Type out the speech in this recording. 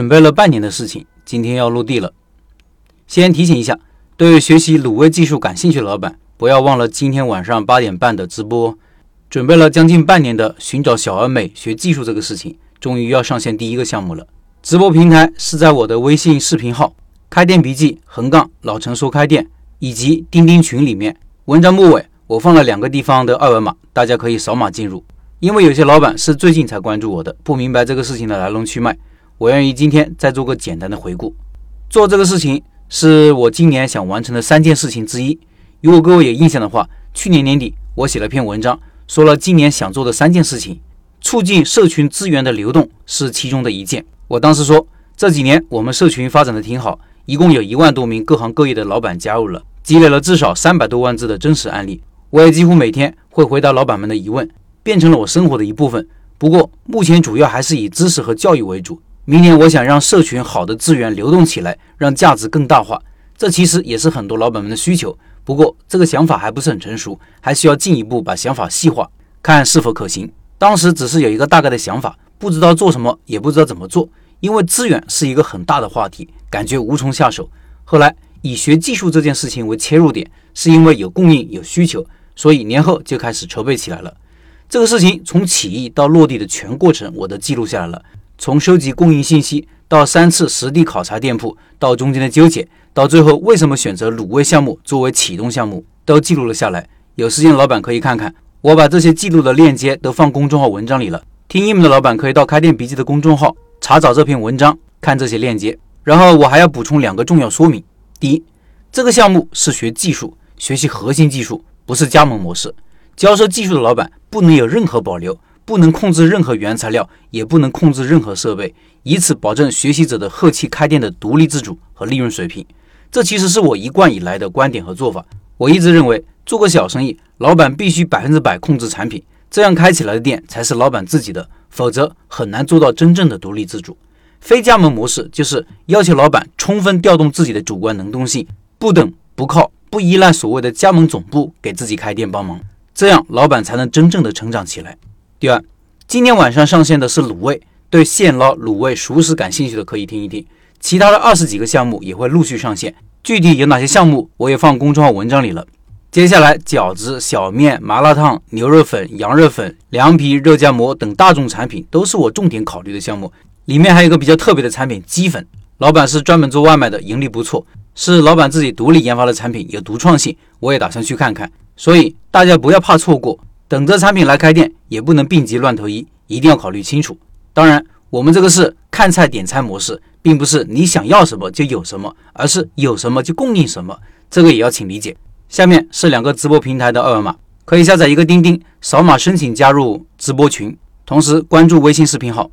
准备了半年的事情，今天要落地了。先提醒一下，对学习卤味技术感兴趣的老板，不要忘了今天晚上八点半的直播。准备了将近半年的寻找小而美学技术这个事情，终于要上线第一个项目了。直播平台是在我的微信视频号“开店笔记”横杠老陈说开店以及钉钉群里面。文章末尾我放了两个地方的二维码，大家可以扫码进入。因为有些老板是最近才关注我的，不明白这个事情的来龙去脉，我愿意今天再做个简单的回顾。做这个事情是我今年想完成的三件事情之一。如果各位有印象的话，去年年底我写了篇文章，说了今年想做的三件事情，促进社群资源的流动是其中的一件。我当时说，这几年我们社群发展的挺好，一共有一万多名各行各业的老板加入了，积累了至少三百多万字的真实案例。我也几乎每天会回答老板们的疑问。变成了我生活的一部分。不过目前主要还是以知识和教育为主。明年我想让社群好的资源流动起来，让价值更大化。这其实也是很多老板们的需求。不过这个想法还不是很成熟，还需要进一步把想法细化，看是否可行。当时只是有一个大概的想法，不知道做什么，也不知道怎么做。因为资源是一个很大的话题，感觉无从下手。后来以学技术这件事情为切入点，是因为有供应有需求，所以年后就开始筹备起来了。这个事情从起义到落地的全过程，我都记录下来了。从收集供应信息，到三次实地考察店铺，到中间的纠结，到最后为什么选择卤味项目？作为启动项目，都记录了下来。有时间的老板可以看看，我把这些记录的链接都放公众号文章里了。听音频的老板可以到开店笔记的公众号查找这篇文章，看这些链接。然后我还要补充两个重要说明：第一，这个项目？是学技术，学习核心技术，不是加盟模式。教授技术的老板不能有任何保留，不能控制任何原材料，也不能控制任何设备，以此保证学习者的后期开店的独立自主和利润水平。这其实是我一贯以来的观点和做法。我一直认为，做个小生意，老板必须百分之百控制产品，这样开起来的店才是老板自己的，否则很难做到真正的独立自主。非加盟模式就是要求老板充分调动自己的主观能动性，不等不靠，不依赖所谓的加盟总部给自己开店帮忙。这样，老板才能真正的成长起来。第二，今天晚上上线的是卤味，对现捞卤味熟食感兴趣的可以听一听。其他的二十几个项目也会陆续上线，具体有哪些项目，我也放公众号文章里了。接下来，饺子、小面、麻辣烫、牛肉粉、羊肉粉、凉皮、肉夹馍等大众产品都是我重点考虑的项目。里面还有一个比较特别的产品——鸡粉。老板是专门做外卖的，盈利不错，是老板自己独立研发的产品，有独创性，我也打算去看看。所以大家不要怕错过，等着产品来开店，也不能病急乱投医，一定要考虑清楚。当然，我们这个是看菜点餐模式，并不是你想要什么就有什么，而是有什么就供应什么，这个也要请理解。下面是两个直播平台的二维码，可以下载一个钉钉，扫码申请加入直播群，同时关注微信视频号